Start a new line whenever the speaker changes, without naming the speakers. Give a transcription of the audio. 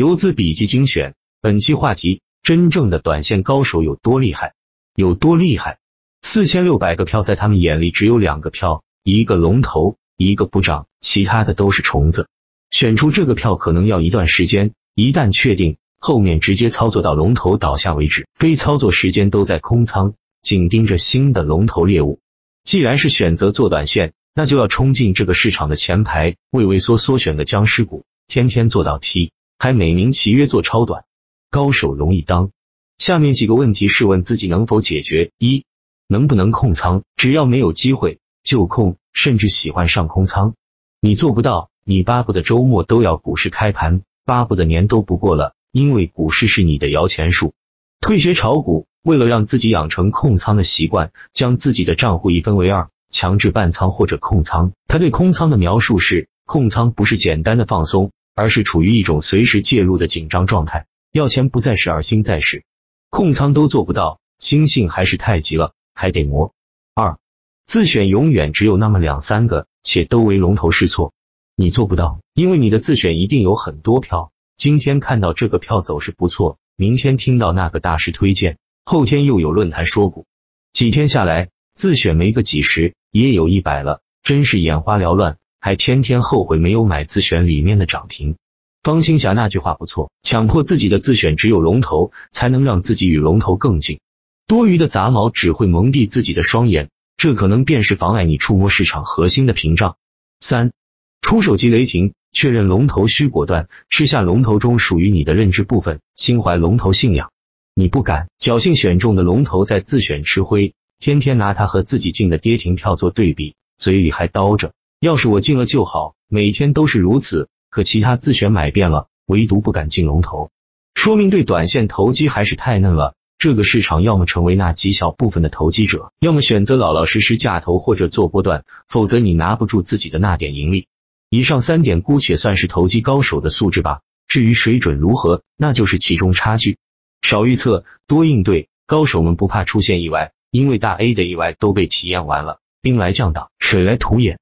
游资笔记精选，本期话题：真正的短线高手有多厉害？有多厉害？四千六百个票在他们眼里只有两个票，一个龙头，一个不涨，其他的都是虫子。选出这个票可能要一段时间，一旦确定，后面直接操作到龙头倒下为止，非操作时间都在空仓，紧盯着新的龙头猎物。既然是选择做短线，那就要冲进这个市场的前排，畏畏缩缩选个僵尸股，天天做到 T。还美名其曰做超短，高手容易当。下面几个问题试问自己能否解决：一、能不能控仓？只要没有机会就控，甚至喜欢上空仓。你做不到，你巴不得周末都要股市开盘，巴不得年都不过了，因为股市是你的摇钱树。退学炒股，为了让自己养成控仓的习惯，将自己的账户一分为二，强制半仓或者控仓。他对空仓的描述是：控仓不是简单的放松。而是处于一种随时介入的紧张状态，要钱不再是而心在是，控仓都做不到，心性还是太急了，还得磨。二自选永远只有那么两三个，且都为龙头试错，你做不到，因为你的自选一定有很多票。今天看到这个票走势不错，明天听到那个大师推荐，后天又有论坛说股，几天下来自选没个几十，也有一百了，真是眼花缭乱。还天天后悔没有买自选里面的涨停。方青霞那句话不错，强迫自己的自选只有龙头，才能让自己与龙头更近。多余的杂毛只会蒙蔽自己的双眼，这可能便是妨碍你触摸市场核心的屏障。三，出手即雷霆，确认龙头需果断，吃下龙头中属于你的认知部分，心怀龙头信仰。你不敢侥幸选中的龙头在自选吃灰，天天拿它和自己进的跌停票做对比，嘴里还叨着。要是我进了就好，每天都是如此。可其他自选买遍了，唯独不敢进龙头，说明对短线投机还是太嫩了。这个市场要么成为那极小部分的投机者，要么选择老老实实架投或者做波段，否则你拿不住自己的那点盈利。以上三点姑且算是投机高手的素质吧。至于水准如何，那就是其中差距。少预测，多应对，高手们不怕出现意外，因为大 A 的意外都被体验完了。兵来将挡，水来土掩。